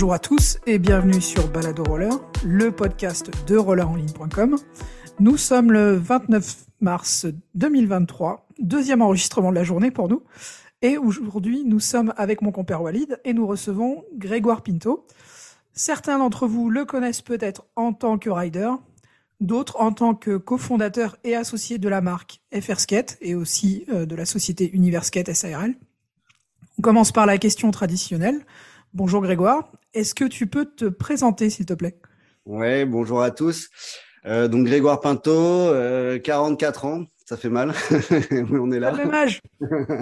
Bonjour à tous et bienvenue sur Balado Roller, le podcast de rollerenligne.com. Nous sommes le 29 mars 2023, deuxième enregistrement de la journée pour nous. Et aujourd'hui, nous sommes avec mon compère Walid et nous recevons Grégoire Pinto. Certains d'entre vous le connaissent peut-être en tant que rider, d'autres en tant que cofondateur et associé de la marque FR Skate et aussi euh, de la société Univers Skate SARL. On commence par la question traditionnelle. Bonjour Grégoire, est-ce que tu peux te présenter s'il te plaît? Ouais, bonjour à tous. Euh, donc Grégoire Pinto, euh, 44 ans, ça fait mal, mais on est là. Pas le même âge.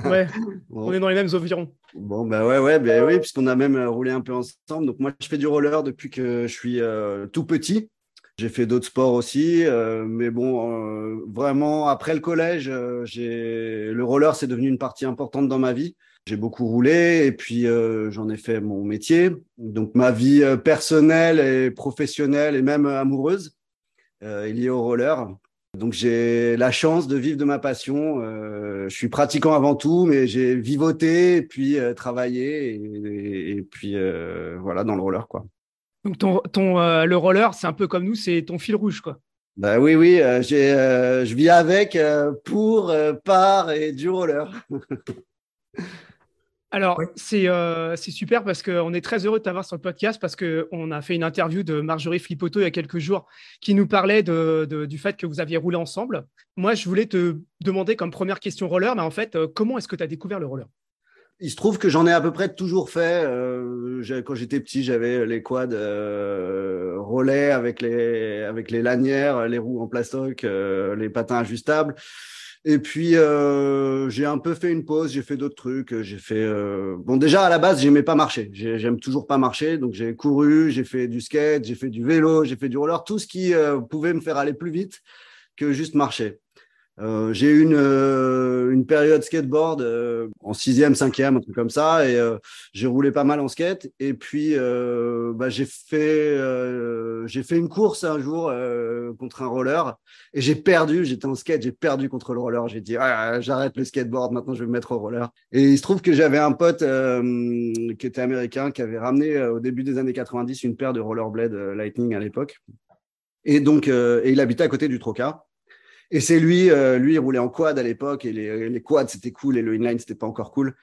ouais, on est dans les mêmes environs. Bon bah ouais ouais bah oui puisqu'on a même euh, roulé un peu ensemble. Donc moi je fais du roller depuis que je suis euh, tout petit. J'ai fait d'autres sports aussi, euh, mais bon vraiment après le collège, j'ai le roller c'est devenu une partie importante dans ma vie. J'ai beaucoup roulé et puis j'en ai fait mon métier. Donc ma vie personnelle et professionnelle et même amoureuse est liée au roller. Donc j'ai la chance de vivre de ma passion. Euh, je suis pratiquant avant tout, mais j'ai vivoté et puis euh, travaillé et, et, puis euh, voilà dans le roller quoi. Donc ton, ton euh, le roller, c'est un peu comme nous, c'est ton fil rouge quoi. Bah oui oui, euh, j'ai je vis avec pour par et du roller. Alors, c'est euh, super parce qu'on est très heureux de t'avoir sur le podcast parce qu'on a fait une interview de Marjorie Flipotto il y a quelques jours qui nous parlait de, de, du fait que vous aviez roulé ensemble. Moi, je voulais te demander comme première question roller, mais en fait, euh, comment est-ce que tu as découvert le roller? Il se trouve que j'en ai à peu près toujours fait. Euh, quand j'étais petit, j'avais les quads euh, relais avec les avec les lanières, les roues en plastoc, euh, les patins ajustables. Et puis euh, j'ai un peu fait une pause, j'ai fait d'autres trucs. J'ai fait euh... bon déjà à la base j'aimais pas marcher, j'aime toujours pas marcher, donc j'ai couru, j'ai fait du skate, j'ai fait du vélo, j'ai fait du roller, tout ce qui euh, pouvait me faire aller plus vite que juste marcher. Euh, j'ai eu une, euh, une période skateboard euh, en sixième, cinquième, un truc comme ça, et euh, j'ai roulé pas mal en skate. Et puis euh, bah, j'ai fait j'ai fait une course un jour contre un roller et j'ai perdu. J'étais en skate, j'ai perdu contre le roller. J'ai dit ah, j'arrête le skateboard, maintenant je vais me mettre au roller. Et il se trouve que j'avais un pote qui était américain qui avait ramené au début des années 90 une paire de rollerblades Lightning à l'époque. Et donc et il habitait à côté du Troca. Et c'est lui, euh, lui, il roulait en quad à l'époque et les, les quads c'était cool et le inline c'était pas encore cool.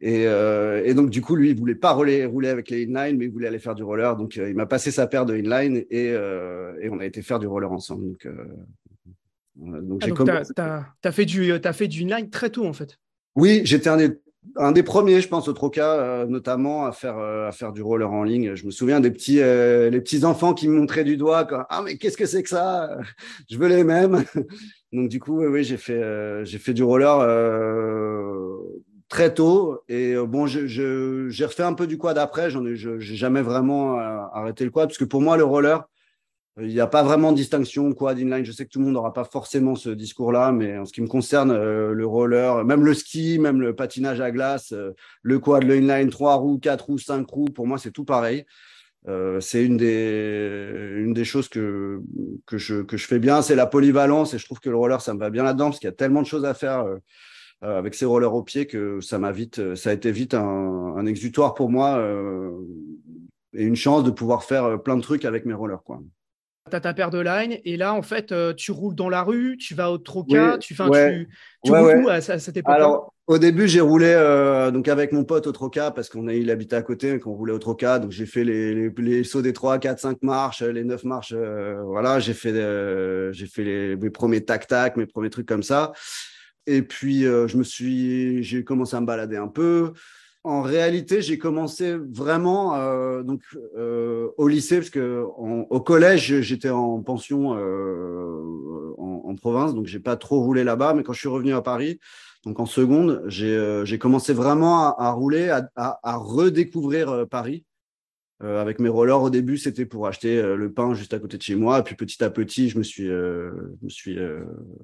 Et, euh, et, donc du coup, lui, il voulait pas rouler, rouler avec les inline, mais il voulait aller faire du roller. Donc euh, il m'a passé sa paire de inline et, et on a été faire du roller ensemble. Donc, donc ah, j'ai commencé. T'as as fait du, as fait du inline très tôt en fait. Oui, j'étais un des un des premiers, je pense, au Troca, euh, notamment à faire euh, à faire du roller en ligne. Je me souviens des petits euh, les petits enfants qui me montraient du doigt quand, ah mais qu'est-ce que c'est que ça? Je veux les mêmes. Donc du coup, oui, j'ai fait j'ai fait du roller très tôt et bon, j'ai je, j'ai refait un peu du quad après. J'en ai j'ai jamais vraiment arrêté le quad parce que pour moi le roller il n'y a pas vraiment de distinction quad inline. Je sais que tout le monde n'aura pas forcément ce discours-là, mais en ce qui me concerne, euh, le roller, même le ski, même le patinage à glace, euh, le quad, le inline, trois roues, quatre roues, cinq roues, pour moi c'est tout pareil. Euh, c'est une des une des choses que que je que je fais bien, c'est la polyvalence et je trouve que le roller ça me va bien là-dedans parce qu'il y a tellement de choses à faire euh, avec ces rollers au pied que ça m'a vite ça a été vite un, un exutoire pour moi et une chance de pouvoir faire plein de trucs avec mes rollers quoi. Tu as ta paire de line et là, en fait, euh, tu roules dans la rue, tu vas au troca, oui, tu, ouais, tu, tu ouais, roules ouais. où à, à cette époque Alors, au début, j'ai roulé euh, donc avec mon pote au troca parce qu'on a il habitait à côté et qu'on roulait au troca. Donc, j'ai fait les, les, les, sauts des 3, 4, 5 marches, les 9 marches. Euh, voilà, j'ai fait, euh, j'ai fait les, mes premiers tac-tac, mes premiers trucs comme ça. Et puis, euh, je me suis, j'ai commencé à me balader un peu en réalité, j'ai commencé vraiment euh, donc euh, au lycée parce que au collège j'étais en pension euh, en, province, donc j'ai pas trop roulé là-bas. Mais quand je suis revenu à Paris, donc en seconde, j'ai commencé vraiment à, rouler, à, redécouvrir Paris. Euh, avec mes rollers au début, c'était pour acheter le pain juste à côté de chez moi. Et puis petit à petit, je me suis, je me suis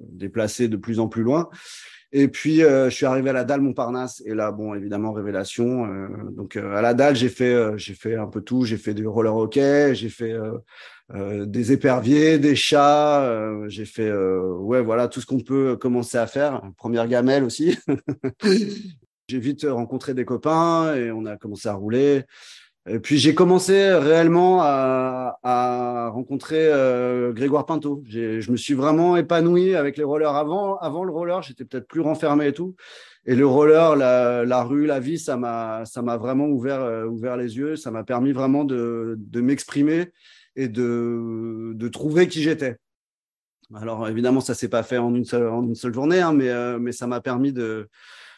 déplacé de plus en plus loin. Et puis, euh, je suis arrivé à la dalle Montparnasse. Et là, bon, évidemment, révélation. Euh, donc, euh, à la dalle, j'ai fait, j'ai fait un peu tout. J'ai fait du roller hockey, j'ai fait des éperviers, des chats. j'ai fait, ouais, voilà, tout ce qu'on peut commencer à faire. Première gamelle aussi. j'ai vite rencontré des copains et on a commencé à rouler. Et puis j'ai commencé réellement à, à rencontrer euh, Grégoire Pinto. Je me suis vraiment épanoui avec les rollers. Avant, avant le roller, j'étais peut-être plus renfermé et tout. Et le roller, la, la rue, la vie, ça m'a, ça m'a vraiment ouvert, euh, ouvert les yeux. Ça m'a permis vraiment de, de m'exprimer et de, de trouver qui j'étais. Alors évidemment, ça s'est pas fait en une seule, en une seule journée, hein, mais, euh, mais ça m'a permis de,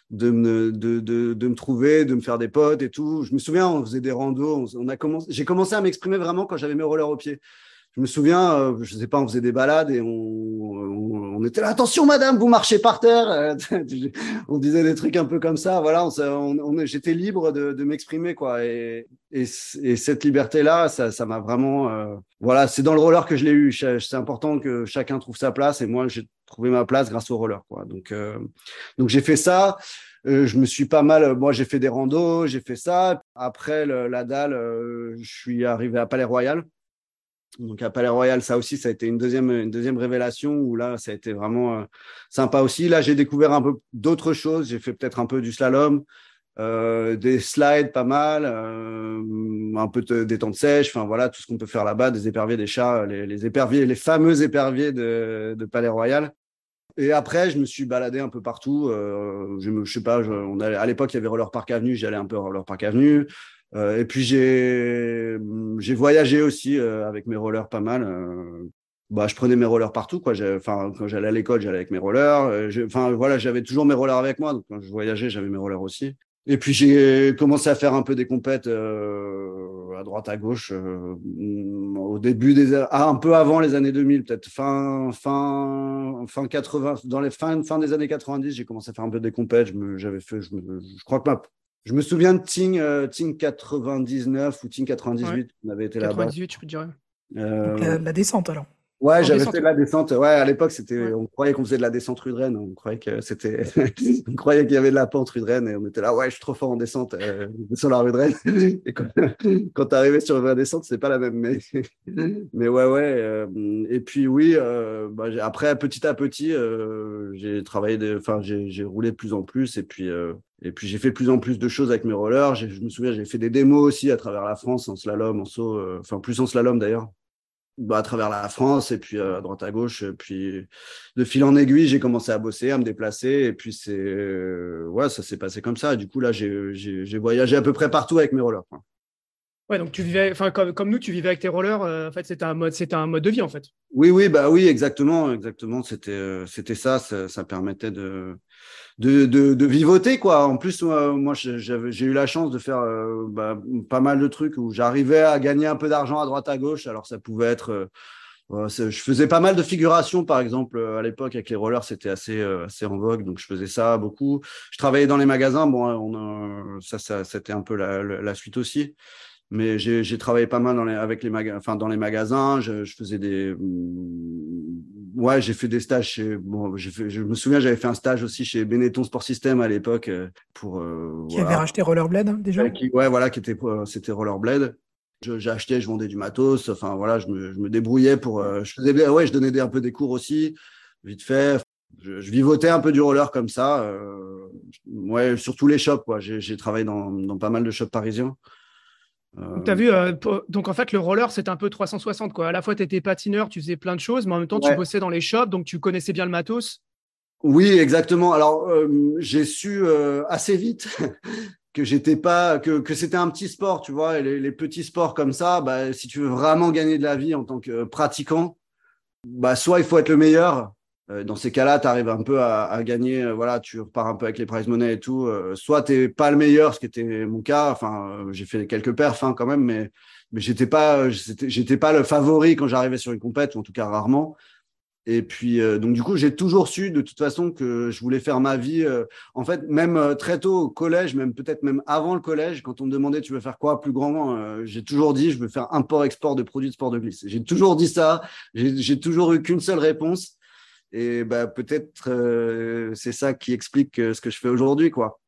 de me, de, de, de, me trouver, de me faire des potes et tout. Je me souviens, on faisait des randos. On, a commencé, j'ai commencé à m'exprimer vraiment quand j'avais mes rollers au pied. Je me souviens, euh, je sais pas, on faisait des balades et on, on, on était là, attention madame, vous marchez par terre. on disait des trucs un peu comme ça. Voilà, on, j'étais libre de, de m'exprimer quoi. Et, et, et, cette liberté-là, ça, ça m'a vraiment, euh, voilà, c'est dans le roller que je l'ai eu. C'est important que chacun trouve sa place et moi j'ai trouvé ma place grâce au roller quoi. Donc, euh, donc j'ai fait ça. Euh, je me suis pas mal. Moi, j'ai fait des randos, j'ai fait ça. Après la dalle, euh, je suis arrivé à Palais Royal. Donc à Palais Royal, ça aussi, ça a été une deuxième, une deuxième révélation où là, ça a été vraiment euh, sympa aussi. Là, j'ai découvert un peu d'autres choses. J'ai fait peut-être un peu du slalom, euh, des slides pas mal, euh, un peu de détente sèche. Enfin voilà, tout ce qu'on peut faire là-bas, des éperviers, des chats, les, les éperviers, les fameux éperviers de, Palais Royal. Et après, je me suis baladé un peu partout. Euh, je, me, je sais pas, je, on allait, à l'époque, il y avait Roller Park Avenue, j'allais un peu Roller Park Avenue. Euh, et puis j'ai j'ai voyagé aussi euh, avec mes rollers pas mal. Euh, bah, je prenais mes rollers partout, quoi. Enfin, quand j'allais à l'école, j'allais avec mes rollers. Euh, enfin, voilà, j'avais toujours mes rollers avec moi. Donc, quand je voyageais, j'avais mes rollers aussi. Et puis j'ai commencé à faire un peu des compètes euh, à droite à gauche euh, au début des ah, un peu avant les années 2000 peut-être fin fin fin 80 dans les fin fin des années 90 j'ai commencé à faire un peu des compètes j'avais fait je, me, je, crois que ma, je me souviens de Ting euh, Ting 99 ou Ting 98 ouais. on avait été là-bas 98 je peux dire euh, la, la descente alors Ouais, j'avais fait de la descente. Ouais, à l'époque, c'était, ouais. on croyait qu'on faisait de la descente rue de Rennes. On croyait que c'était, on croyait qu'il y avait de la pente rue de Rennes et on était là, ouais, je suis trop fort en descente euh, sur la rue de Rennes. Et quand, quand t'arrivais sur une vraie descente, c'est pas la même. Mais, mais ouais, ouais. Euh, et puis oui, euh, bah, après, petit à petit, euh, j'ai travaillé, enfin, j'ai roulé de plus en plus et puis. Et puis j'ai fait plus en plus de choses avec mes rollers. Je me souviens, j'ai fait des démos aussi à travers la France en slalom, en saut, enfin plus en slalom d'ailleurs bah, à travers la France et puis euh, à droite à gauche. Puis de fil en aiguille, j'ai commencé à bosser, à me déplacer. Et puis c'est euh, ouais, ça s'est passé comme ça. Du coup, là, j'ai voyagé à peu près partout avec mes rollers. Ouais, donc tu vivais, enfin comme, nous, tu vivais avec tes rollers. Euh, en fait, c'était un mode, c'était un mode de vie en fait. Oui, oui, bah oui, exactement, exactement. C'était, euh, c'était ça, ça, permettait de, de, de, vivoter quoi. En plus, moi, moi j'ai eu la chance de faire euh, bah, pas mal de trucs où j'arrivais à gagner un peu d'argent à droite à gauche. Alors ça pouvait être je faisais pas mal de figurations, par exemple, à l'époque avec les rollers, c'était assez, assez en vogue, donc je faisais ça beaucoup. Je travaillais dans les magasins, bon, on a, ça, ça, c'était un peu la, suite aussi mais j'ai travaillé pas mal dans les, avec les magasins, enfin dans les magasins. Je, je faisais des, ouais, j'ai fait des stages. Chez, bon, fait, je me souviens, j'avais fait un stage aussi chez Benetton Sport System à l'époque pour. Euh, qui voilà. avait racheté Rollerblade hein, déjà? Qui, ouais, voilà, qui était, c'était Rollerblade. Acheté, je vendais du matos. Enfin voilà, je me, je me débrouillais pour. Euh, je faisais, ouais, je donnais des, un peu des cours aussi, vite fait. Je, je, vivotais un peu du roller comme ça. Euh, ouais, sur tous les shops. Quoi. J'ai travaillé dans, dans pas mal de shops parisiens. Euh... Tu as vu, euh, donc en fait, le roller, c'est un peu 360. Quoi. À la fois, tu étais patineur, tu faisais plein de choses, mais en même temps, ouais. tu bossais dans les shops, donc tu connaissais bien le matos. Oui, exactement. Alors, euh, j'ai su euh, assez vite que j'étais pas, que, que c'était un petit sport, tu vois. Et les, les, petits sports comme ça, bah, si tu veux vraiment gagner de la vie en tant que pratiquant, bah, soit il faut être le meilleur, dans ces cas-là, tu arrives un peu à, à, gagner, euh, voilà, tu repars un peu avec les prize money et tout. Euh, soit t'es pas le meilleur, ce qui était mon cas. Enfin, j'ai fait quelques perfs hein, quand même, mais mais j'étais pas, j'étais pas le favori quand j'arrivais sur une compète, ou en tout cas rarement. Et puis donc du coup, j'ai toujours su de toute façon que je voulais faire ma vie. en fait, même très tôt au collège, même peut-être même avant le collège, quand on me demandait tu veux faire quoi plus grand, j'ai toujours dit je veux faire import-export de produits de sport de glisse. J'ai toujours dit ça. J'ai toujours eu qu'une seule réponse et bah, peut-être euh, c'est ça qui explique euh, ce que je fais aujourd'hui, quoi.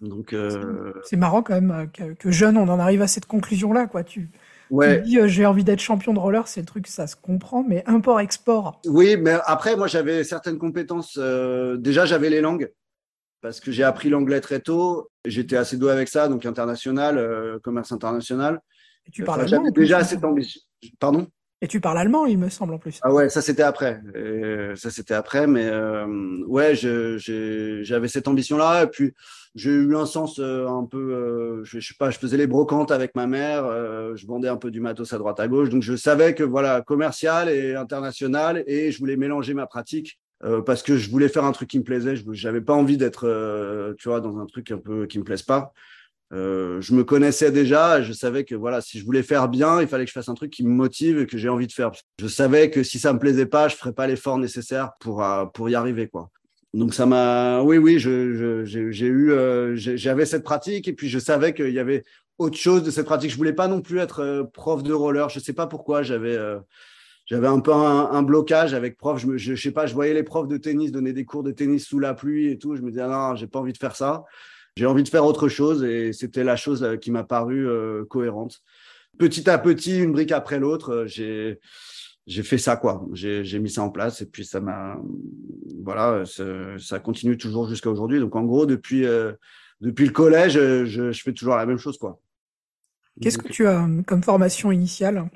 Donc euh... c'est marrant quand même euh, que, que, jeune on en arrive à cette conclusion là, quoi. Tu, ouais. tu dis j'ai envie d'être champion de roller, c'est le truc ça se comprend, mais import export. Oui, mais après moi j'avais certaines compétences. déjà j'avais les langues. parce que j'ai appris l'anglais très tôt. J'étais assez doué avec ça, donc international, commerce international. Et tu parles allemand déjà assez ambition. Pardon? Et tu parles allemand, il me semble en plus. Ah ouais, ça c'était après. ça c'était après, mais euh, ouais, j'avais cette ambition-là. Et puis j'ai eu un sens euh, un peu, euh, je, sais pas, je faisais les brocantes avec ma mère, je vendais un peu du matos à droite à gauche, donc je savais que voilà, commercial et international, et je voulais mélanger ma pratique. parce que je voulais faire un truc qui me plaisait, je n'avais pas envie d'être, tu vois, dans un truc un peu qui me plaise pas. Euh, je me connaissais déjà, je savais que voilà, si je voulais faire bien, il fallait que je fasse un truc qui me motive et que j'ai envie de faire. Je savais que si ça me plaisait pas, je ferais pas l'effort nécessaire pour euh, pour y arriver quoi. Donc ça m'a, oui oui, je, j'ai eu, euh, j'avais cette pratique et puis je savais qu'il y avait autre chose de cette pratique. Je voulais pas non plus être prof de roller. Je sais pas pourquoi j'avais j'avais un peu un, blocage avec prof. Je, me, je, sais pas, je voyais les profs de tennis donner des cours de tennis sous la pluie et tout. Je me disais ah non, j'ai pas envie de faire ça j'ai envie de faire autre chose et c'était la chose euh, qui m'a paru euh, cohérente. Petit à petit, une brique après l'autre, euh, j'ai j'ai fait ça quoi. J'ai mis ça en place et puis ça m'a voilà, ça, continue toujours jusqu'à aujourd'hui. Donc en gros, depuis depuis le collège, je, je, fais toujours la même chose quoi. Qu'est-ce que tu as comme formation initiale?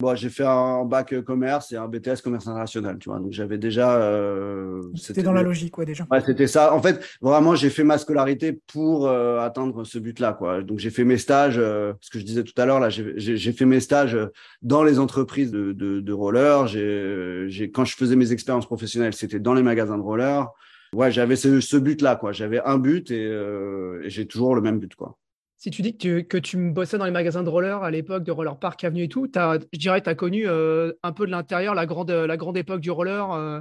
Bon, j'ai fait un bac commerce et un BTS commerce international, tu vois. Donc j'avais déjà. Euh, c'était dans la logique, quoi, déjà. Ouais, c'était ça. En fait, vraiment, j'ai fait ma scolarité pour euh, atteindre ce but-là, quoi. Donc j'ai fait mes stages, euh, ce que je disais tout à l'heure là, j'ai fait mes stages dans les entreprises de, de, de roller. J'ai, quand je faisais mes expériences professionnelles, c'était dans les magasins de roller. Ouais, j'avais ce, ce but-là, quoi. J'avais un but et, et j'ai toujours le même but, quoi si tu dis que tu, que tu bossais dans les magasins de roller à l'époque de Roller Park Avenue et tout, as, je dirais que tu as connu euh, un peu de l'intérieur, la grande, la grande époque du roller, euh,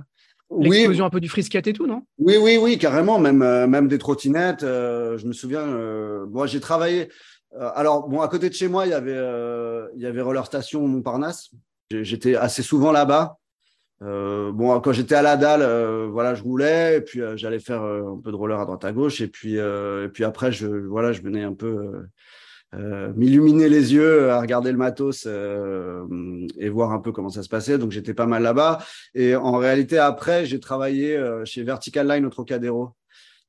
l'explosion un peu du frisket et tout, non? Oui, oui, oui, carrément, même, euh, même des trottinettes. je me souviens, moi j'ai travaillé. alors, bon, à côté de chez moi, il y avait, il y avait Roller Station Montparnasse. J'étais assez souvent là-bas. Euh, bon, quand j'étais à la dalle, euh, voilà, je roulais et puis euh, j'allais faire un peu de roller à droite à gauche et puis et puis après, je voilà, je venais un peu m'illuminer les yeux à regarder le matos et voir un peu comment ça se passait. Donc j'étais pas mal là-bas et en réalité après, j'ai travaillé chez Vertical Line au Trocadéro.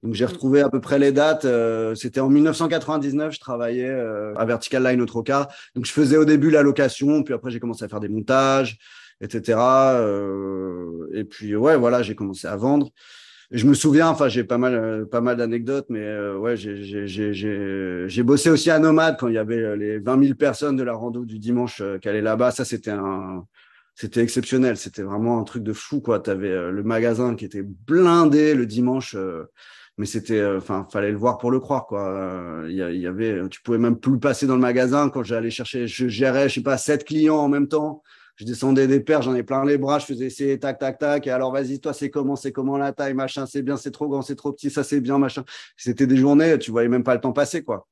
Donc j'ai retrouvé à peu près les dates. C'était en 1999, je travaillais à Vertical Line au Troca. Donc je faisais au début la location, puis après j'ai commencé à faire des montages etc. Euh, et puis ouais, voilà, j'ai commencé à vendre. je me souviens, enfin, j'ai pas mal, euh, pas mal d'anecdotes, mais euh, ouais, j'ai bossé aussi à Nomade quand il y avait les 20 000 personnes de la rando du dimanche qui allaient là-bas. Ça, c'était un, c'était exceptionnel. C'était vraiment un truc de fou, quoi. Tu avais le magasin qui était blindé le dimanche mais c'était enfin fallait le voir pour le croire quoi il y, avait tu pouvais même plus passer dans le magasin quand j'allais chercher je gérais je sais pas sept clients en même temps je descendais des paires, j'en ai plein les bras, je faisais essayer tac, tac, tac. Et alors, vas-y, toi, c'est comment, c'est comment la taille, machin, c'est bien, c'est trop grand, c'est trop petit, ça, c'est bien, machin. C'était des journées, tu voyais même pas le temps passer, quoi.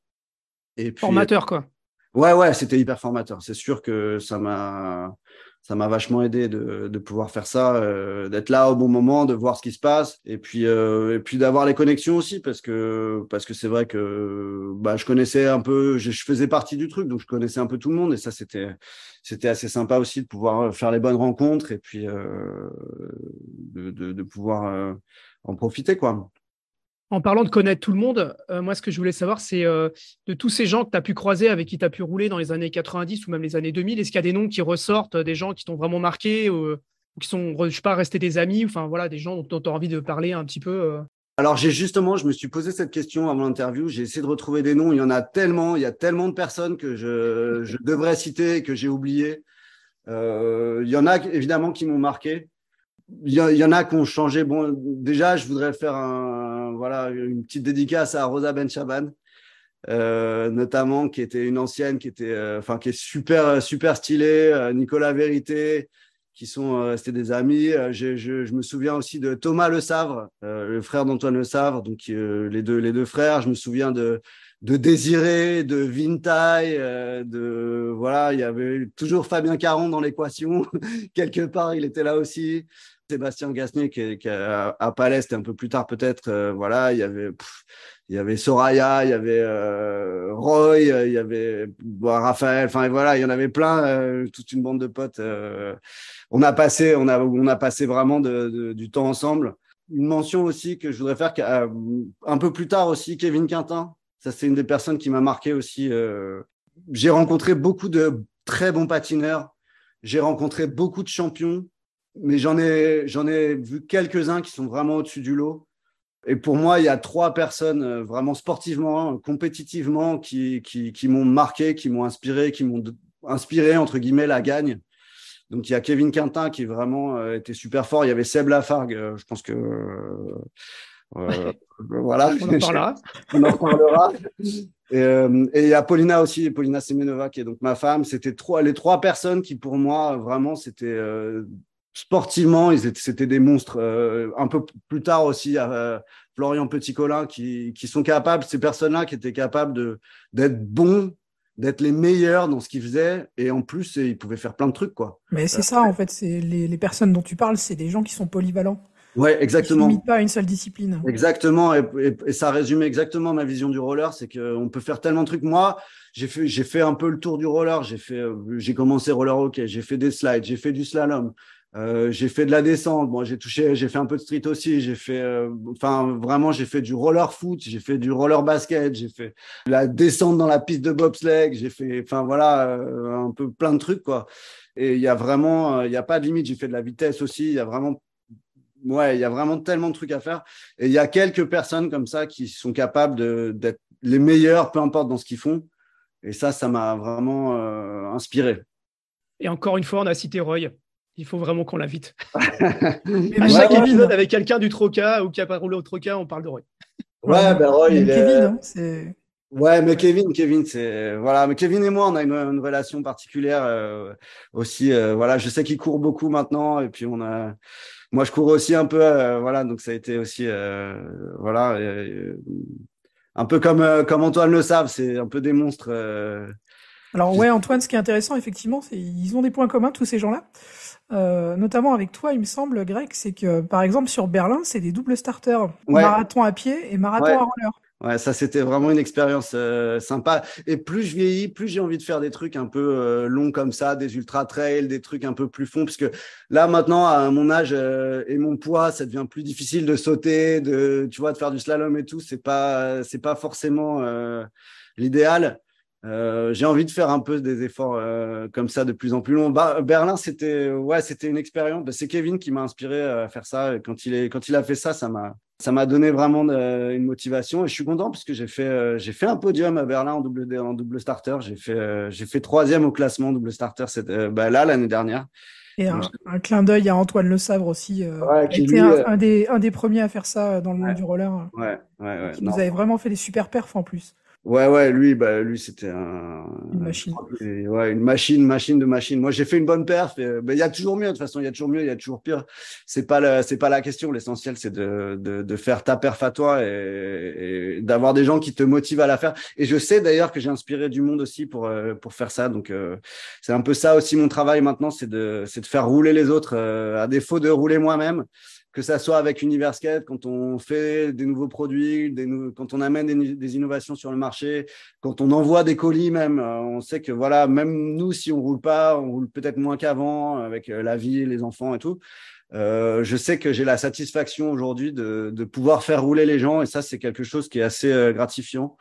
Et formateur, quoi. Ouais, ouais, c'était hyper formateur. C'est sûr que ça m'a, ça m'a vachement aidé de, de, pouvoir faire ça, euh, d'être là au bon moment, de voir ce qui se passe, et puis euh, et puis d'avoir les connexions aussi, parce que parce que c'est vrai que bah je connaissais un peu, je, faisais partie du truc, donc je connaissais un peu tout le monde, et ça c'était c'était assez sympa aussi de pouvoir faire les bonnes rencontres et puis euh, de, de, de, pouvoir euh, en profiter quoi. En parlant de connaître tout le monde, euh, moi, ce que je voulais savoir, c'est euh, de tous ces gens que tu as pu croiser, avec qui tu as pu rouler dans les années 90 ou même les années 2000, est-ce qu'il y a des noms qui ressortent, des gens qui t'ont vraiment marqué ou, qui sont, je sais pas, restés des amis, enfin voilà, des gens dont tu as envie de parler un petit peu euh? Alors, j'ai justement, je me suis posé cette question avant l'interview. J'ai essayé de retrouver des noms. Il y en a tellement, il y a tellement de personnes que je, je devrais citer et que j'ai oublié. il y en a évidemment qui m'ont marqué. Il y, en a qui ont changé. Bon, déjà, je voudrais faire un, voilà, une petite dédicace à Rosa Benchaban, euh, notamment, qui était une ancienne, qui était, euh, enfin, qui est super, super stylée, euh, Nicolas Vérité, qui sont restés des amis. Je, je, me souviin aussi de Thomas Le Savre, le frère d'Antoine Le Savre, donc les deux, les deux frères. Je me souviens de de Désiré, de Vintaille, de voilà, il y avait toujours Fabien Caron dans l'équation. Quelque part, il était là aussi. Sébastien Gasnier qui, qui à, à Palais, un peu plus tard peut-être. Euh, voilà, il y avait il y avait Soraya, il y avait euh, Roy, il y avait Raphaël. Enfin voilà, il y en avait plein, euh, toute une bande de potes. on a passé, on a on a passé vraiment de, du temps ensemble. une mention aussi que je voudrais faire euh, un peu plus tard aussi, Kevin Quintin. Ça, c'est une des personnes qui m'a marqué aussi. Euh, j'ai rencontré beaucoup de très bons patineurs. J'ai rencontré beaucoup de champions, mais j'en ai, j'en ai vu quelques-uns qui sont vraiment au-dessus du lot. Et pour moi, il y a trois personnes euh, vraiment sportivement, compétitivement, qui, qui, m'ont marqué, qui m'ont inspiré, qui m'ont inspiré, entre guillemets, la gagne. Donc il y a Kevin Quintin qui vraiment euh, était super fort. Il y avait Seb Lafargue. Je pense que voilà. On en parlera. On en parlera. Et, il y a Paulina aussi, Paulina Semenova qui est donc ma femme. C'était trois, les trois personnes qui pour moi vraiment c'était sportivement, ils étaient, c'était des monstres. un peu plus tard aussi, Florian Petit-Colin qui, qui sont capables, ces personnes-là qui étaient capables de d'être bons d'être les meilleurs dans ce qu'ils faisaient et en plus ils pouvaient faire plein de trucs quoi. Mais c'est ça en fait, c'est les, les, personnes dont tu parles, c'est des gens qui sont polyvalents. Ouais, exactement. Ne limitent pas à une seule discipline. Exactement, et, et, ça résume exactement ma vision du roller, c'est qu'on peut faire tellement de trucs. Moi, j'ai fait, j'ai fait un peu le tour du roller. J'ai fait, j'ai commencé roller hockey, j'ai fait des slides, j'ai fait du slalom, euh, j'ai fait de la descente. Bon, j'ai touché, j'ai fait un peu de street aussi. J'ai fait, euh, enfin, vraiment, j'ai fait du roller foot, j'ai fait du roller basket, j'ai fait la descente dans la piste de bobsleigh. J'ai fait, enfin voilà, euh, un peu plein de trucs quoi. Et il y a vraiment, il n'y a pas de limite. J'ai fait de la vitesse aussi. Il y a vraiment, ouais, il y a vraiment tellement de trucs à faire. Et il y a quelques personnes comme ça qui sont capables d'être les meilleurs, peu importe dans ce qu'ils font. Et ça, ça m'a vraiment inspiré. Et encore une fois, on a cité Roy il faut vraiment qu'on l'invite. à chaque épisode avec quelqu'un du Troca ou qui a pas roulé au Troca, on parle de Roy. Ouais, ben Roy, il Kevin, hein, Ouais, mais Kevin, Kevin, c'est voilà, mais Kevin et moi, on a une, relation particulière euh, aussi. Euh, voilà, je sais qu'il court beaucoup maintenant, et puis on a, moi, je cours aussi un peu, euh, voilà, donc ça a été aussi, voilà, un peu comme comme Antoine le savent, c'est un peu des monstres. Alors ouais, Antoine, ce qui est intéressant, effectivement, c'est ils ont des points communs tous ces gens-là. Euh, notamment avec toi, il me semble, Greg, c'est que par exemple sur Berlin, c'est des doubles starters, marathon à pied et marathon à roller. Ouais, ça c'était vraiment une expérience euh, sympa. Et plus je vieillis, plus j'ai envie de faire des trucs un peu euh, longs comme ça, des ultra trails, des trucs un peu plus fonds, parce que là maintenant à mon âge et mon poids, ça devient plus difficile de sauter, de tu vois, de faire du slalom et tout. C'est pas c'est pas forcément l'idéal. Euh, j'ai envie de faire un peu des efforts euh, comme ça de plus en plus longs. Bah, Berlin, c'était ouais, c'était une expérience. Bah, c'est Kevin qui m'a inspiré à faire ça. Quand il est quand il a fait ça, ça m'a ça m'a donné vraiment une motivation. Et je suis content parce que j'ai fait euh, j'ai fait un podium à Berlin en double en double starter. J'ai fait j'ai fait troisième au classement double starter. C'était bah, là l'année dernière. Et un, clin d'œil à Antoine Le Sabre aussi, qui était un, des, un des premiers à faire ça dans le monde du roller. Ouais, ouais, ouais. Qui nous avait vraiment fait des super perfs en plus. Ouais, ouais, lui, bah, lui, c'était un, une machine. ouais, une machine, machine de machine. Moi, j'ai fait une bonne perf. Il y a toujours mieux. De toute façon, il y a toujours mieux, il y a toujours pire. C'est pas c'est pas la question. L'essentiel, c'est de, de, de, faire ta perf à toi et, d'avoir des gens qui te motivent à la faire. Et je sais d'ailleurs que j'ai inspiré du monde aussi pour euh, pour faire ça. Donc, euh, c'est un peu ça aussi mon travail maintenant, c'est de c'est de faire rouler les autres euh, à défaut de rouler moi-même que ça soit avec Universket, quand on fait des nouveaux produits, des quand on amène des, innovations sur le marché, quand on envoie des colis même, euh, on sait que voilà, même nous, si on roule pas, on roule peut-être moins qu'avant avec euh, la vie, les enfants et tout. Euh, je sais que j'ai la satisfaction aujourd'hui de, de, pouvoir faire rouler les gens et ça, c'est quelque chose qui est assez gratifiant.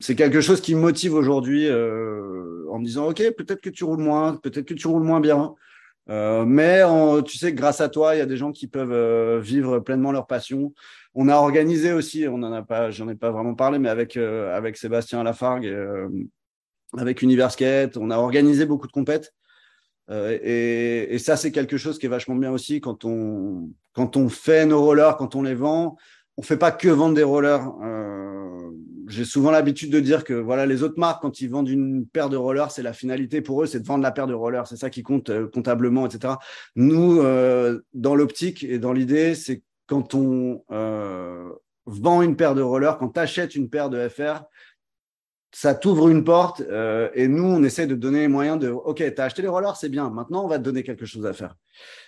C'est quelque chose qui me motive aujourd'hui en me disant, OK, peut-être que tu roules moins, peut-être que tu roules moins bien. Euh, mais tu sais, grâce à toi, il y a des gens qui peuvent euh, vivre pleinement leur passion. On a organisé aussi, on en a pas, j'en ai pas vraiment parlé, mais avec euh, avec Sébastien Lafargue, avec Universkate, on a organisé beaucoup de compètes. Et, et, ça, c'est quelque chose qui est vachement bien aussi quand on quand on fait nos rollers, quand on les vend. On fait pas que vendre des rollers j'ai souvent l'habitude de dire que voilà, les autres marques, quand ils vendent une paire de rollers, c'est la finalité pour eux, c'est de vendre la paire de rollers. C'est ça qui compte euh, comptablement, etc. Nous, euh, dans l'optique et dans l'idée, c'est quand on euh, vend une paire de rollers, quand tu achètes une paire de FR, ça t'ouvre une porte euh, et nous, on essaie de donner les moyens de, OK, tu as acheté les rollers, c'est bien. Maintenant, on va te donner quelque chose à faire.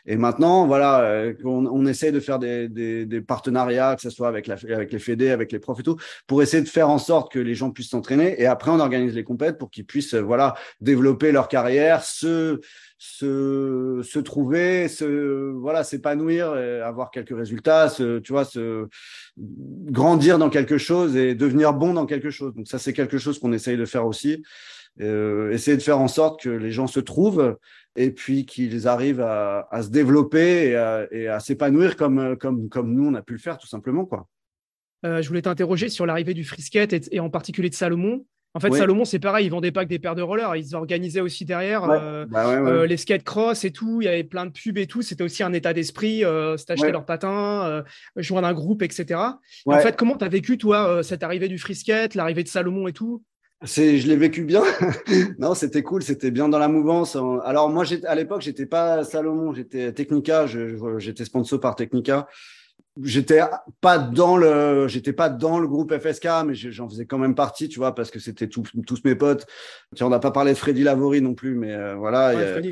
Et maintenant, voilà, euh, on, on, essaie de faire des, des, des, partenariats, que ce soit avec, la, avec les fédés, avec les profs et tout, pour essayer de faire en sorte que les gens puissent s'entraîner. Et après, on organise les compètes pour qu'ils puissent, euh, voilà, développer leur carrière, se se, trouver, se voilà, s'épanouir, avoir quelques résultats, se, tu se grandir dans quelque chose et devenir bon dans quelque chose. Donc ça, c'est quelque chose qu'on essaye de faire aussi. Euh, essayer de faire en sorte que les gens se trouvent et puis qu'ils arrivent à, se développer et à, à s'épanouir comme, comme, comme nous, on a pu le faire tout simplement. Quoi. Euh, je voulais t'interroger sur l'arrivée du frisket et, et, en particulier de Salomon. En fait, Salomon, c'est pareil, ils vendaient pas que des paires de rollers, ils organisaient aussi derrière euh, bah euh, les skate cross et tout. Il y avait plein de pubs et tout. C'était aussi un état d'esprit, euh, c'était acheter leurs patins, euh, joindre un groupe, etc. en fait, comment tu as vécu, toi, cette arrivée du frisket, l'arrivée de Salomon et tout? C'est, je l'ai vécu bien. non, c'était cool, c'était bien dans la mouvance. Alors moi, à l'époque, j'étais pas Salomon, j'étais Technica, j'étais sponsor par Technica. J'étais pas dans le, j'étais pas dans le groupe FSK, mais j'en faisais quand même partie, tu vois, parce que c'était tous mes potes. on n'a pas parlé de Freddy Lavori non plus, mais euh, voilà. Euh,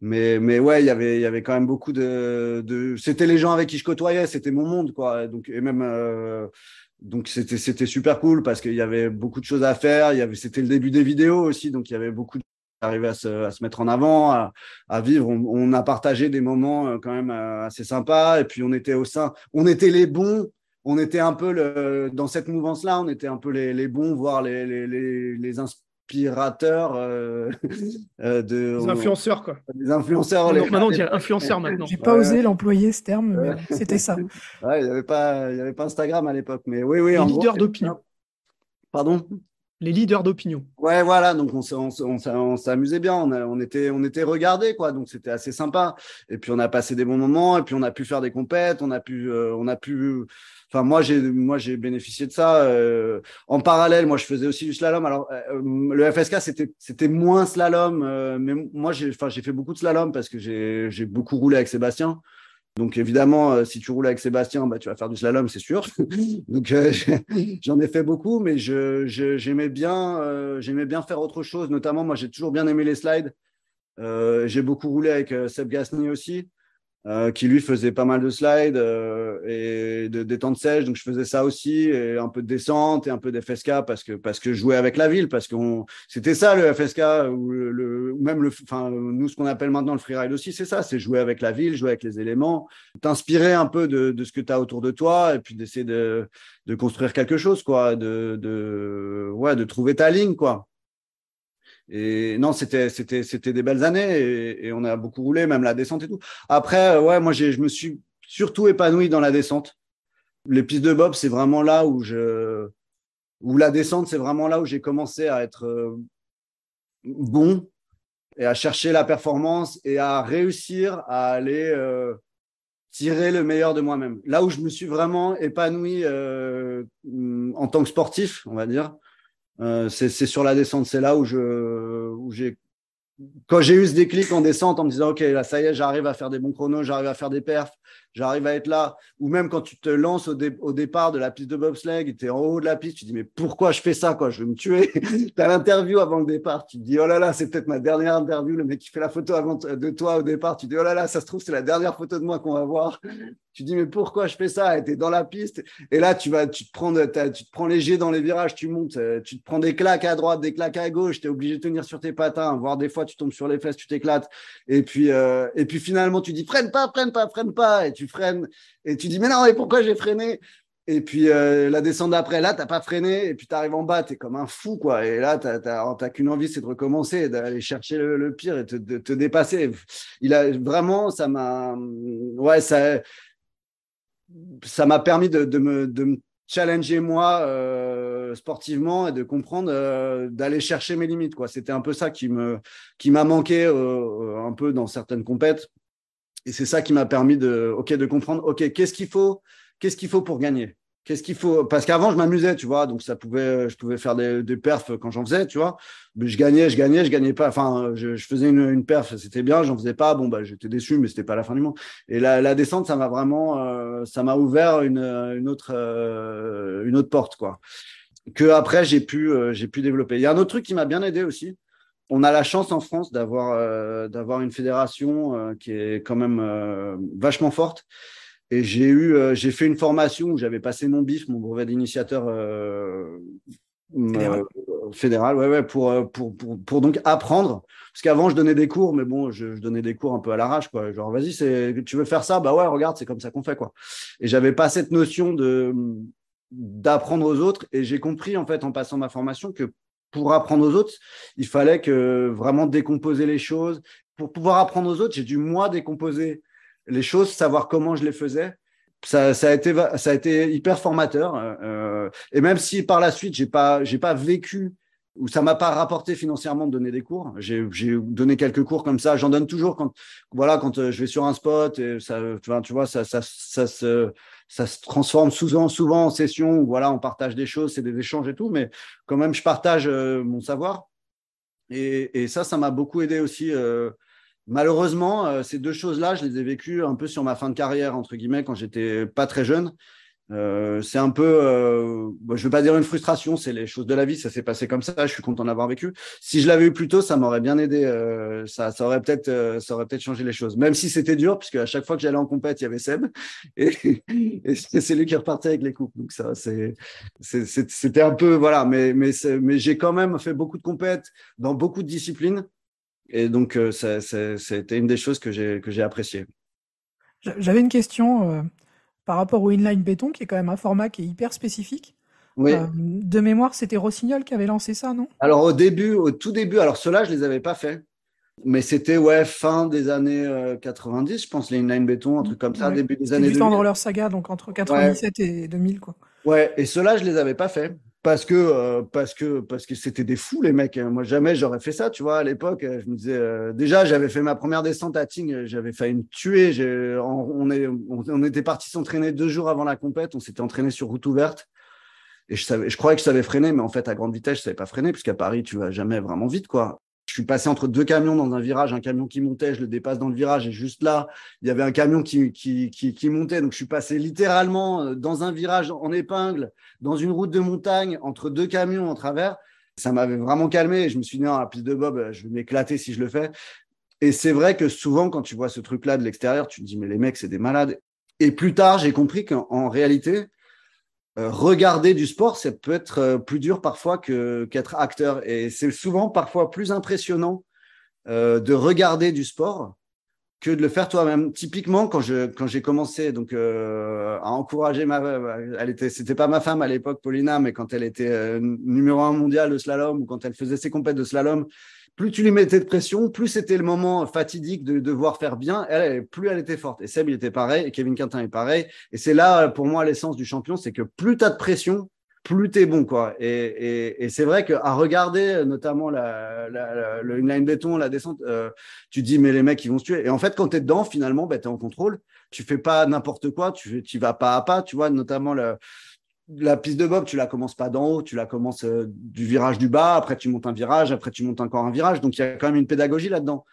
mais mais ouais, il y avait il y avait quand même beaucoup de, de... c'était les gens avec qui je côtoyais, c'était mon monde quoi. Donc et même euh, donc c'était c'était super cool parce qu'il y avait beaucoup de choses à faire. Il y avait c'était le début des vidéos aussi, donc il y avait beaucoup de arriver à se, à se mettre en avant, à, à vivre. On, on, a partagé des moments euh, quand même euh, assez sympas. Et puis on était au sein, on était les bons. On était un peu le, dans cette mouvance-là, on était un peu les, les bons, voire les, les, les, les inspirateurs euh, euh de. Les influenceurs, quoi. Les influenceurs. les... Maintenant, on dit influenceurs maintenant. J'ai pas osé l'employer ce terme, mais c'était ça. Ouais, il n'y avait, pas, il y avait pas Instagram à l'époque, mais oui, oui. Les leaders d'opinion. Pardon? Les leaders d'opinion. Ouais, voilà, donc on, s'amusait bien, on, était, on était regardés, quoi, donc c'était assez sympa. Et puis on a passé des bons moments, et puis on a pu faire des compètes, on a pu, euh, on a pu. Enfin, moi j'ai, moi j'ai bénéficié de ça. Euh, en parallèle, moi je faisais aussi du slalom. Alors euh, le FSK c'était, c'était moins slalom, mais moi j'ai, enfin j'ai fait beaucoup de slalom parce que j'ai, j'ai beaucoup roulé avec Sébastien. Donc évidemment, euh, si tu roules avec Sébastien, bah, tu vas faire du slalom, c'est sûr. Donc euh, j'en ai fait beaucoup, mais je, j'aimais bien, euh, j'aimais bien faire autre chose. Notamment, moi, j'ai toujours bien aimé les slides. j'ai beaucoup roulé avec Seb Gasny aussi. Euh, qui lui faisait pas mal de slides euh, et de détente sèche. Donc je faisais ça aussi, et un peu de descente et un peu d'FSK parce que parce que je avec la ville, parce que c'était ça le FSK ou même le, enfin nous ce qu'on appelle maintenant le freeride aussi, c'est ça, c'est jouer avec la ville, jouer avec les éléments, t'inspirer un peu de, de ce que tu as autour de toi et puis d'essayer de, de construire quelque chose quoi, de, de ouais de trouver ta ligne quoi. Et non, c'était c'était c'était des belles années et, on a beaucoup roulé, même la descente et tout. Après, euh, ouais, moi je me suis surtout épanoui dans la descente. Les pistes de bob, c'est vraiment là où je où la descente, c'est vraiment là où j'ai commencé à être euh, bon et à chercher la performance et à réussir à aller euh, tirer le meilleur de moi-même. Là où je me suis vraiment épanoui euh, en tant que sportif, on va dire, euh, c'est sur la descente, c'est là où je où j'ai quand j'ai eu ce déclic en descente en me disant ok là ça y est j'arrive à faire des bons chronos j'arrive à faire des perfs j'arrive à être là. Ou même quand tu te lances au, au départ de la piste de bobsleigh tu es en haut de la piste tu te dis mais pourquoi je fais ça quoi? Je vais me tuer. Tu as l'interview avant le départ tu te dis oh là là c'est peut-être ma dernière interview le mec qui fait la photo avant de toi au départ tu te dis oh là là ça se trouve c'est la dernière photo de moi qu'on va voir tu dis mais pourquoi je fais ça? Et tu es dans la piste. Et là tu vas tu te prends tu te prends léger dans les virages tu montes euh, tu te prends des claques à droite des claques à gauche tu es obligé de tenir sur tes patins voire des fois tu tombes sur les fesses tu t'éclates. Et puis euh, et puis finalement tu dis freine pas freine pas freine pas. Et tu freines. Et tu dis mais non mais pourquoi j'ai freiné? Et puis euh, la descente d'après, là, t'as pas freiné, et puis tu arrives en bas, tu es comme un fou, quoi. Et là, t'as qu'une envie, c'est de recommencer, d'aller chercher le, pire et de te dépasser. Il a vraiment, ça m'a, ouais, ça, ça m'a permis de, de, me, de, me, challenger moi euh, sportivement et de comprendre euh, d'aller chercher mes limites quoi. C'était un peu ça qui me qui m'a manqué euh, un peu dans certaines compètes. Et c'est ça qui m'a permis de ok de comprendre ok qu'est-ce qu'il faut qu'est-ce qu'il faut pour gagner? Qu'est-ce qu'il faut? Parce qu'avant, je m'amusais, tu vois, donc ça pouvait, je pouvais faire des, perfs quand j'en faisais, tu vois. Mais je gagnais, je gagnais, je gagnais pas. Enfin, je, faisais une, une perf, c'était bien, j'en faisais pas. Bon, bah, j'étais déçu, mais c'était pas la fin du monde. Et la, la descente, ça m'a vraiment, euh, ça m'a ouvert une, une autre, euh, une autre porte, quoi. Que après, j'ai pu, euh, j'ai pu développer. Il y a un autre truc qui m'a bien aidé aussi. On a la chance en France d'avoir, d'avoir une fédération qui est quand même vachement forte et j'ai eu, euh, j'ai fait une formation où j'avais passé mon BIF, mon brevet d'initiateur euh, euh, fédéral, ouais, ouais, pour, pour, pour, pour donc apprendre. Parce qu'avant, je donnais des cours, mais bon, je, je donnais des cours un peu à l'arrache, quoi. Genre, vas-y, tu veux faire ça? Bah ouais, regarde, c'est comme ça qu'on fait, quoi. Et j'avais pas cette notion de, d'apprendre aux autres. Et j'ai compris, en fait, en passant ma formation, que pour apprendre aux autres, il fallait que vraiment décomposer les choses. Pour pouvoir apprendre aux autres, j'ai dû moi décomposer les choses, savoir comment je les faisais. Ça, ça a été, ça a été hyper formateur. Euh, et même si par la suite, j'ai pas, j'ai pas vécu ou ça m'a pas rapporté financièrement de donner des cours. J'ai, j'ai donné quelques cours comme ça. J'en donne toujours quand, voilà, quand euh, je vais sur un spot et ça, tu vois, ça, ça, ça, se, ça se transforme souvent, souvent en session où voilà, on partage des choses, c'est des échanges et tout, mais quand même, je partage euh, mon savoir. Et, et, ça, ça m'a beaucoup aidé aussi. Euh, malheureusement, euh, ces deux choses-là, je les ai vécues un peu sur ma fin de carrière, entre guillemets, quand j'étais pas très jeune. Euh, c'est un peu, euh, je ne veux pas dire une frustration, c'est les choses de la vie, ça s'est passé comme ça. Je suis content d'avoir vécu. Si je l'avais eu plus tôt, ça m'aurait bien aidé. Euh, ça, ça aurait peut-être, euh, ça aurait peut-être changé les choses. Même si c'était dur, puisque à chaque fois que j'allais en compète, il y avait Seb et, et c'est lui qui repartait avec les coupes. Donc ça, c'est, c'était un peu voilà. Mais mais mais j'ai quand même fait beaucoup de compètes dans beaucoup de disciplines et donc euh, ça, ça, ça a été une des choses que j'ai que j'ai apprécié. J'avais une question par rapport au inline béton, qui est quand même un format qui est hyper spécifique. Oui. Euh, de mémoire, c'était Rossignol qui avait lancé ça, non? Alors au début, au tout début, alors ceux-là, je les avais pas fait. Mais c'était ouais fin des années 90, euh, je pense, les inline béton, un truc comme ça, ouais. début des années du 2000. temps de leur saga, donc entre 97 ouais. et 2000, quoi. Ouais, et ceux-là, je les avais pas fait parce que euh, parce que parce que c'était des fous les mecs. Moi jamais j'aurais fait ça, tu vois. À l'époque, je me disais euh, déjà j'avais fait ma première descente à Ting, j'avais failli me tuer. On, était parti s'entraîner deux jours avant la compète. On s'était entraîné sur route ouverte et je savais, je croyais que je savais freiner, mais en fait à grande vitesse je savais pas freiner puisqu'à Paris tu vas jamais vraiment vite quoi. Je suis passé entre deux camions dans un virage, un camion qui montait, je le dépasse dans le virage et juste là, il y avait un camion qui, qui, qui, qui montait. Donc je suis passé littéralement euh, dans un virage en épingle, dans une route de montagne, entre deux camions en travers. Ça m'avait vraiment calmé. Je me suis dit, non, la piste de Bob, je vais m'éclater si je le fais. Et c'est vrai que souvent, quand tu vois ce truc-là de l'extérieur, tu te dis, mais les mecs, c'est des malades. Et plus tard, j'ai compris qu'en réalité, euh, regarder du sport, ça peut être euh, plus dur parfois qu'être acteur. Et c'est souvent parfois plus impressionnant euh, de regarder du sport que de le faire toi-même. Typiquement, quand quand j'ai commencé donc euh, à encourager ma, elle était c'était pas ma femme à l'époque, Paulina, mais quand elle était euh, numéro un mondial de slalom ou quand elle faisait ses compètes de slalom, plus tu lui mettais de pression, plus c'était le moment fatidique de devoir faire bien, plus elle était forte. Et Seb, il était pareil, et Kevin Quintin est pareil. Et c'est là, pour moi, l'essence du champion, c'est que plus tu as de pression, plus tu es bon. Quoi. Et, et, et c'est vrai qu'à regarder notamment la, la, la, le inline béton, la descente, euh, tu dis, mais les mecs, ils vont se tuer. Et en fait, quand tu es dedans, finalement, bah, tu es en contrôle. Tu fais pas n'importe quoi, tu, tu vas pas à pas, tu vois, notamment le la piste de bob, tu la commences pas d'en haut, tu la commences euh, du virage du bas, après tu montes un virage, après tu montes encore un virage. Donc il y a quand même une pédagogie là-dedans.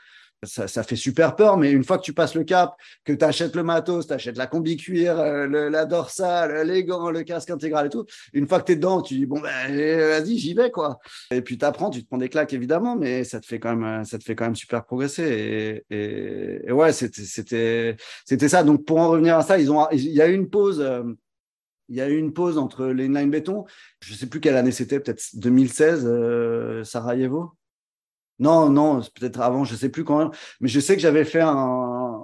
Ça, ça, fait super peur, mais une fois que tu passes le cap, que tu achètes le matos, tu achètes la combi cuir, euh, le, la dorsale, les gants, le casque intégral et tout, une fois que tu es dedans, tu dis bon ben vas-y, j'y vais quoi. Et puis tu apprends, tu te prends des claques évidemment, mais ça te fait quand même ça te fait quand même super progresser et, et, et ouais, c'était ça. Donc pour en revenir à ça, ils ont il y a eu une pause euh, il y a eu une pause entre les inline béton. Je ne sais plus quelle année c'était, peut-être 2016, euh, Sarajevo. Non, non, peut-être avant, je ne sais plus quand. Mais je sais que j'avais fait un,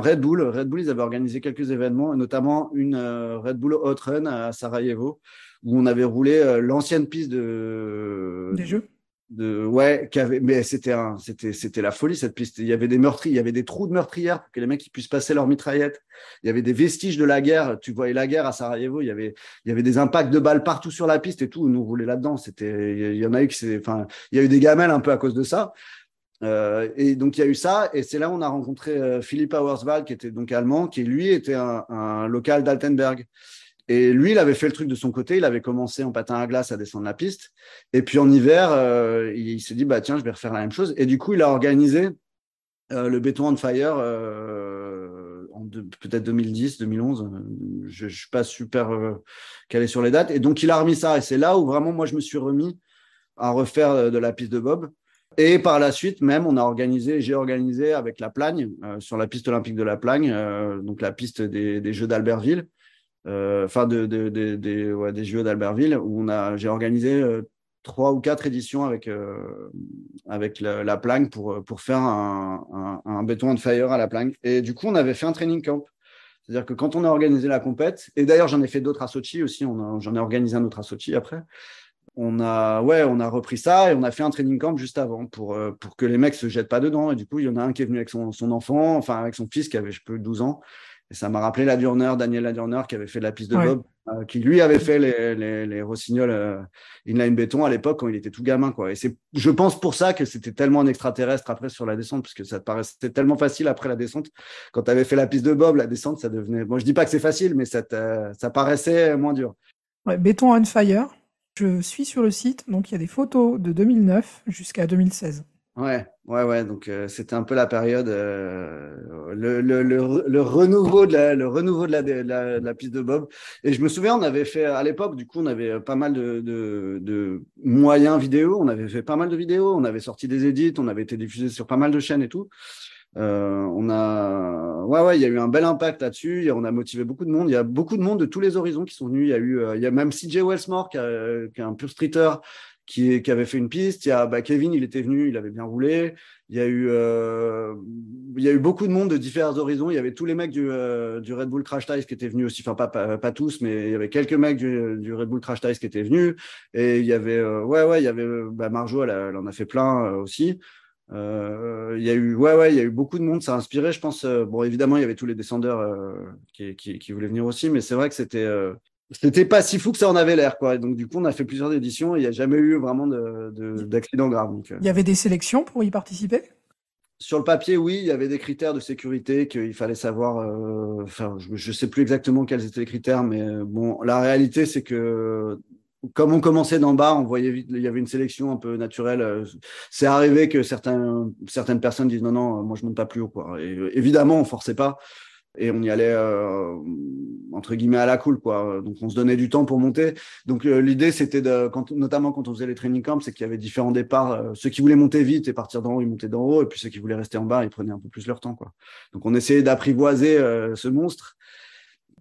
Red Bull. Red Bull, ils avaient organisé quelques événements, notamment une euh, Red Bull Hot Run à Sarajevo, où on avait roulé euh, l'ancienne piste de des jeux de ouais avait, mais c'était un c'était c'était la folie cette piste. Il y avait des meurtriers il y avait des trous de meurtrières pour que les mecs puissent passer leur mitraillette. Il y avait des vestiges de la guerre. Tu voyais la guerre à Sarajevo il y avait il y avait des impacts de balles partout sur la piste et tout. Nous roulait là dedans c'était il y en a eu qui c'est enfin il y a eu des gamelles un peu à cause de ça. Euh, et donc il y a eu ça. Et c'est là où on a rencontré euh, Philippe Auerswald qui était donc allemand qui lui était un, un local d'Altenberg et lui, il avait fait le truc de son côté. Il avait commencé en patin à glace à descendre la piste. Et puis en hiver, euh, il, s'est dit, bah tiens, je vais refaire la même chose. Et du coup, il a organisé euh, le béton on fire euh, en peut-être 2010, 2011. Je, je suis pas super euh, calé sur les dates. Et donc, il a remis ça. Et c'est là où vraiment, moi, je me suis remis à refaire de la piste de bob. Et par la suite, même, on a organisé, j'ai organisé avec la Plagne, euh, sur la piste olympique de la Plagne, euh, donc la piste des, des Jeux d'Albertville, enfin de, de, de, de, ouais, des Jeux d'Albertville, où on a, j'ai organisé trois ou quatre éditions avec, avec la, la pour, pour faire un, un, béton on fire à la plagne. Et du coup, on avait fait un training camp. C'est-à-dire que quand on a organisé la compète, et d'ailleurs j'en ai fait d'autres à Sochi aussi, j'en ai organisé un autre à Sochi après, on a, ouais, on a repris ça et on a fait un training camp juste avant pour, euh, pour que les mecs se jettent pas dedans. Et du coup, il y en a un qui est venu avec son, son enfant, enfin avec son fils qui avait, je peux, 12 ans. Et ça m'a rappelé la Durner, Daniel Ladurner, qui avait fait de la piste de Bob, euh, qui lui avait fait les, les, les Rossignols euh, inline béton à l'époque quand il était tout gamin. Quoi. Et c'est, je pense pour ça que c'était tellement un extraterrestre après sur la descente, parce que ça te paraissait tellement facile après la descente. Quand tu avais fait la piste de Bob, la descente, ça devenait. Bon, je dis pas que c'est facile, mais ça, ça paraissait moins dur. Ouais, béton on fire. Je suis sur le site, donc il y a des photos de 2009 jusqu'à 2016. Ouais, ouais, ouais. Donc euh, c'était un peu la période, euh, le, le, le, renouveau de la, le renouveau de la, de la, piste de bob. Et je me souviens, on avait fait à l'époque, du coup, on avait pas mal de, de, de, moyens vidéo. On avait fait pas mal de vidéos. On avait sorti des édits. On avait été diffusé sur pas mal de chaînes et tout. Euh, on a, ouais, ouais, il y a eu un bel impact là-dessus. On a motivé beaucoup de monde. Il y a beaucoup de monde de tous les horizons qui sont venus. Il y a eu, euh, il y a même CJ Wellsmore qui, qui est un pur streeter qui, qui, avait fait une piste. Il y a bah, Kevin, il était venu, il avait bien roulé. Il y a eu, euh, il y a eu beaucoup de monde de différents horizons. Il y avait tous les mecs du, euh, du Red Bull Crash Ties qui étaient venus aussi. Enfin, pas, pas, tous, mais il y avait quelques mecs du, Red Bull Crash Ties qui étaient venus. Et il y avait, ouais, ouais, il y avait, bah, Marjo, elle, en a fait plein aussi. Euh, il y a eu, ouais, ouais, il y a eu beaucoup de monde. Ça a inspiré, je pense. Euh, bon, évidemment, il y avait tous les descendeurs euh, qui, qui, qui, voulaient venir aussi, mais c'est vrai que c'était, c'était pas si fou que ça en avait l'air, quoi. donc, du coup, on a fait plusieurs éditions. Et il n'y a jamais eu vraiment de, de, d'accident grave. Donc, il y avait des sélections pour y participer? Sur le papier, oui, il y avait des critères de sécurité qu'il fallait savoir. Enfin, je ne sais plus exactement quels étaient les critères, mais bon, la réalité, c'est que comme on commençait d'en bas, on voyait il y avait une sélection un peu naturelle. Euh, c'est arrivé que certains, certaines personnes disent non, non, moi je monte pas plus haut. Quoi. Et, euh, évidemment, on forçait pas et on y allait euh, entre guillemets à la cool quoi. Donc on se donnait du temps pour monter. Donc l'idée c'était de quand, notamment quand on faisait les training camps c'est qu'il y avait différents départs ceux qui voulaient monter vite et partir d'en haut ils montaient d'en haut et puis ceux qui voulaient rester en bas ils prenaient un peu plus leur temps quoi. Donc on essayait d'apprivoiser ce monstre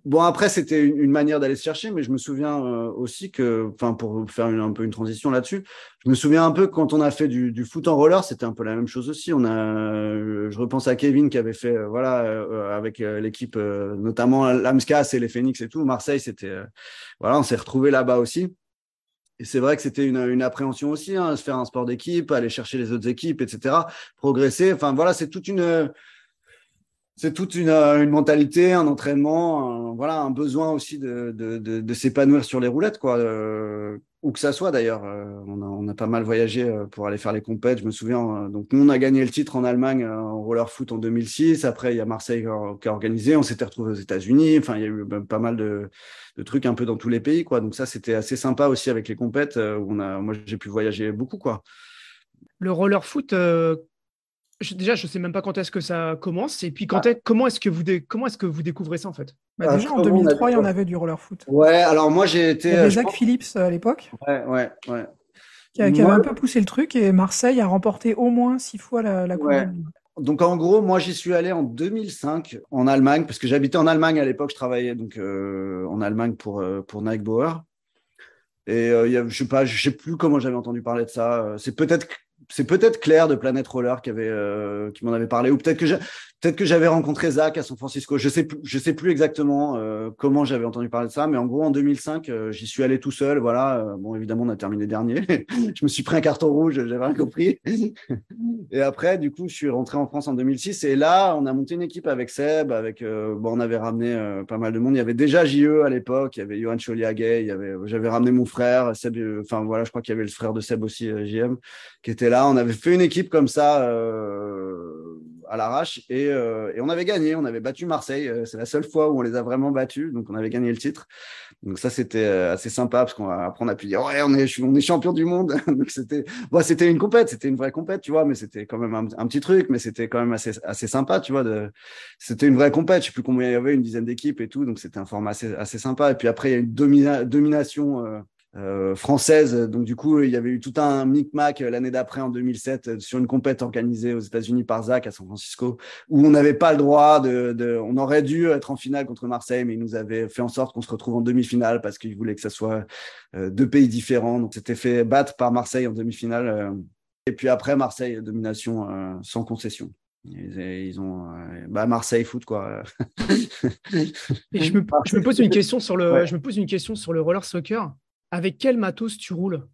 Bon, après, c'était une, manière d'aller se chercher, mais je me souviens euh, aussi que, enfin, pour faire un peu une transition là-dessus, je me souviens un peu quand on a fait du, foot en roller, c'était un peu la même chose aussi. On a, euh, je repense à Kevin qui avait fait, euh, voilà, avec l'équipe, notamment l'Amscas et les Phoenix et tout. Marseille, c'était, voilà, on s'est retrouvé là-bas aussi. Et c'est vrai que c'était une, une, appréhension aussi, hein, se faire un sport d'équipe, aller chercher les autres équipes, etc., progresser. Enfin, voilà, c'est toute une c'est toute une, euh, une, mentalité, un entraînement, un, voilà, un besoin aussi de, s'épanouir sur les roulettes, quoi, euh, où que ça soit d'ailleurs. Euh, on, a, on, a, pas mal voyagé pour aller faire les compètes. Je me souviens, donc nous on a gagné le titre en Allemagne en roller foot en 2006. Après il y a Marseille qui a organisé. On s'était retrouvé aux États-Unis. Enfin il y a eu pas mal de, de, trucs un peu dans tous les pays, quoi. Donc ça c'était assez sympa aussi avec les compètes où on a, moi j'ai pu voyager beaucoup, quoi. Le roller foot, déjà, je ne sais même pas quand est-ce que ça commence. Et puis, quand ah. est, comment est-ce que vous comment est-ce que vous découvrez ça en fait? Bah, Déjà en 2003, il y en avait du roller foot. Ouais, alors moi j'ai été. Il y avait Jacques Phillips à l'époque. Ouais, ouais, ouais. Qui, avait un peu poussé le truc et Marseille a remporté au moins six fois la, la Coupe ouais. Donc en gros, moi j'y suis allé en 2005 en Allemagne parce que j'habitais en Allemagne à l'époque. Je travaillais donc euh, en Allemagne pour euh, pour Nike Bauer. Et euh, y a, je sais pas, je sais plus comment j'avais entendu parler de ça. C'est peut-être c'est peut-être Claire de Planète Roller qui avait euh, qui m'en avait parlé ou peut-être que peut-être que j'avais rencontré Zach à San Francisco. Je sais plus, je sais plus exactement euh, comment j'avais entendu parler de ça, mais en gros en 2005, euh, j'y suis allé tout seul. Voilà. bon, évidemment, on a terminé dernier. je me suis pris un carton rouge, j'avais rien compris. et après, du coup, je suis rentré en France en 2006 et là, on a monté une équipe avec Seb, avec bon, on avait ramené pas mal de monde. Il y avait déjà JE à l'époque, il y avait Johan Choliaguet, il y avait, j'avais ramené mon frère, Seb. Enfin voilà, je crois qu'il y avait le frère de Seb aussi, JM, qui était là. On avait fait une équipe comme ça à l'arrache et, euh, et, on avait gagné. On avait battu Marseille. Euh, c'est la seule fois où on les a vraiment battus. Donc on avait gagné le titre. Donc ça c'était euh, assez sympa parce qu'on après on a pu dire ouais on est on est champion du monde. donc c'était bon c'était une compète, c'était une vraie compète tu vois, mais c'était quand même un, petit truc, mais c'était quand même assez assez sympa tu vois. De... C'était une vraie compète. Je sais plus combien il y avait, une dizaine d'équipes et tout. Donc c'était un format assez assez sympa. Et puis après il y a une domination euh, française. Donc, du coup, il y avait eu tout un micmac euh, l'année d'après, en 2007, euh, sur une compète organisée aux États-Unis par Zach à San Francisco, où on n'avait pas le droit de, de, On aurait dû être en finale contre Marseille, mais ils nous avaient fait en sorte qu'on se retrouve en demi-finale parce qu'ils voulaient que ça soit deux pays différents. Donc, c'était fait battre par Marseille en demi-finale. et puis après, Marseille, domination sans concession. Ils, ont bah Marseille foot quoi. Et je me, je me, pose une question sur le je me pose une question sur le roller soccer. Avec quel matos tu roules?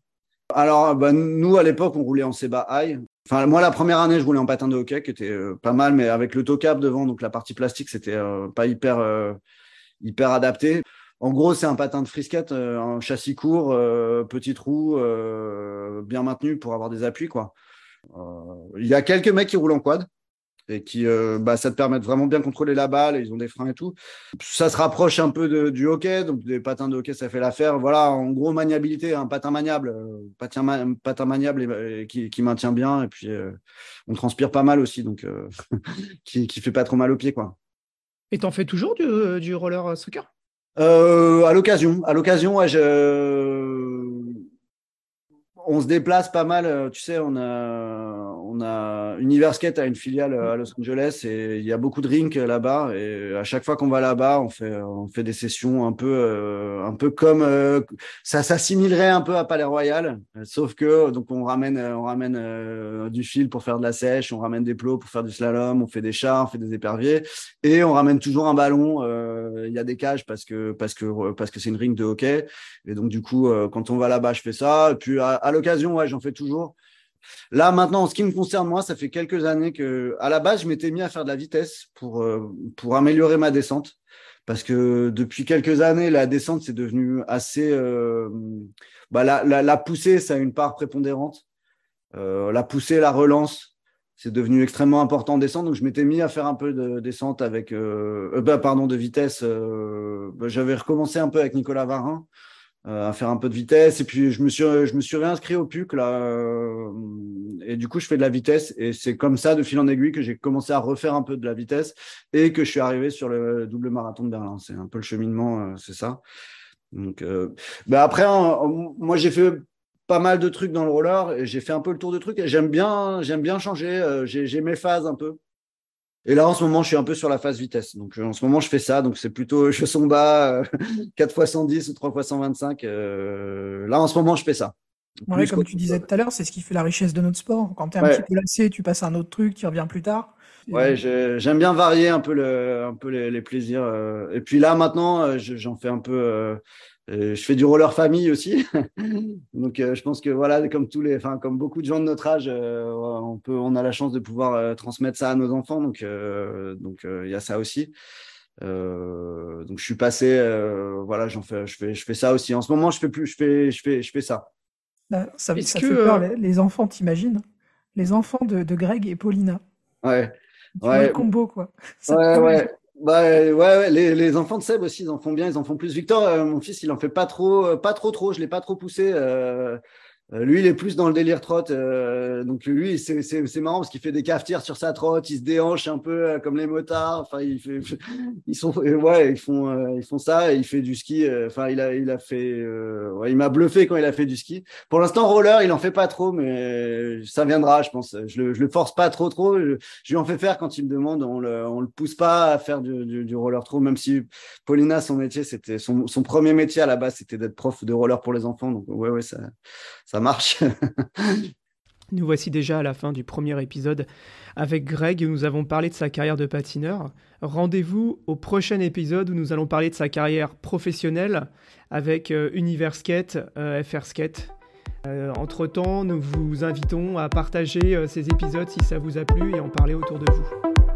Alors, bah, nous, à l'époque, on roulait en Seba High. Enfin, moi, la première année, je roulais en patin de hockey, qui était euh, pas mal, mais avec le toe cap devant, donc la partie plastique, c'était euh, pas hyper, euh, hyper adapté. En gros, c'est un patin de frisquette, un châssis court, petite roue, bien maintenu pour avoir des appuis, quoi. Il y a quelques mecs qui roulent en quad et qui, euh, bah, ça te permet de vraiment bien contrôler la balle, ils ont des freins et tout. Ça se rapproche un peu de, du hockey, donc des patins de hockey, ça fait l'affaire. Voilà, en gros, maniabilité, un patin maniable, euh, patin, patin maniable et, qui, qui, maintient bien, et puis euh, on transpire pas mal aussi, donc qui, qui fait pas trop mal aux pieds, quoi. Et t'en fais toujours du, du roller soccer? À l'occasion, à l'occasion, ouais, on se déplace pas mal. Tu sais, on a, on a Universkate a une filiale à Los Angeles et il y a beaucoup de rinks là-bas. Et à chaque fois qu'on va là-bas, on fait, on fait des sessions un peu, euh, un peu comme euh, ça s'assimilerait un peu à Palais Royal, sauf que donc on ramène, on ramène euh, du fil pour faire de la sèche, on ramène des plots pour faire du slalom, on fait des chars, on fait des éperviers et on ramène toujours un ballon. Il y a des cages parce que parce que parce que c'est une ring de hockey et donc du coup quand on va là-bas, je fais ça. Puis à, à ouais, j'en fais toujours. Là, maintenant, en ce qui me concerne, moi, ça fait quelques années que, à la base, je m'étais mis à faire de la vitesse pour, euh, pour améliorer ma descente. Parce que depuis quelques années, la descente, c'est devenu assez. Euh, bah, la, la, poussée, ça a une part prépondérante. Euh, la poussée, la relance, c'est devenu extrêmement important en descente. Donc, je m'étais mis à faire un peu de descente avec. Euh bah, pardon, de vitesse. Bah, j'avais recommencé un peu avec Nicolas Varin. Euh, à faire un peu de vitesse. Et puis, je me suis, je me suis réinscrit au PUC, là. Euh, et du coup, je fais de la vitesse. Et c'est comme ça, de fil en aiguille, que j'ai commencé à refaire un peu de la vitesse et que je suis arrivé sur le double marathon de Berlin. C'est un peu le cheminement, euh, c'est ça. Donc, bah après, hein, moi, j'ai fait pas mal de trucs dans le roller j'ai fait un peu le tour de trucs et j'aime bien, j'aime bien changer. j'ai mes phases un peu. Et là, en ce moment, je suis un peu sur la phase vitesse. Donc, en ce moment, je fais ça. Donc, c'est plutôt chausson bas, 4 x 110 ou 3 x 125. Euh, là, en ce moment, je fais ça. Ouais, comme tu disais tout à l'heure, c'est ce qui fait la richesse de notre sport. Quand tu es un petit peu lassé, tu passes à un autre truc, tu reviens plus tard. Ouais, j'aime bien varier un peu, le, un peu les, les plaisirs. Euh. Et puis là, maintenant, euh, j'en fais un peu euh, je fais du roller famille aussi, donc euh, je pense que voilà, comme tous les, enfin comme beaucoup de gens de notre âge, euh, on peut, on a la chance de pouvoir transmettre ça à nos enfants, donc donc il y a ça aussi. donc je suis passé, voilà, j'en fais, je fais, je fais ça aussi. En ce moment, je fais plus, je fais, je fais, je fais ça. Bah, ça, ça que, fait peur, les, enfants, t'imagines? Les enfants de, de, Greg et Paulina. Ouais. ouais. Le combo quoi. ouais, ouais. Bah ouais, ouais les, les, enfants de Seb aussi, ils en font bien, ils en font plus. Victor, euh, mon fils, il en fait pas trop, euh, pas trop trop. Je l'ai pas trop poussé. Euh, euh, lui, il est plus dans le délire trotte. Euh, donc lui, c'est marrant parce qu'il fait des cafetières sur sa trotte, il se déhanche un peu euh, comme les motards. Enfin, il fait, ils sont, ouais, ils font, ils font ça. Il fait du ski. Enfin, il a, il a fait, ouais, il m'a bluffé quand il a fait du ski. Pour l'instant, roller, il en fait pas trop, mais ça viendra, je pense. Je le, je le force pas trop, trop. Je, je, lui en fais faire quand il me demande. On le, on le pousse pas à faire du, du, du roller trop, même si Paulina, son métier, c'était son, son premier métier à la base, c'était d'être prof de roller pour les enfants. Donc ouais, ouais, ça, ça marche. nous voici déjà à la fin du premier épisode avec Greg où nous avons parlé de sa carrière de patineur. Rendez-vous au prochain épisode où nous allons parler de sa carrière professionnelle avec euh, Universkate, euh, FR Skate. Euh, entre-temps, nous vous invitons à partager ces épisodes si ça vous a plu et en parler autour de vous.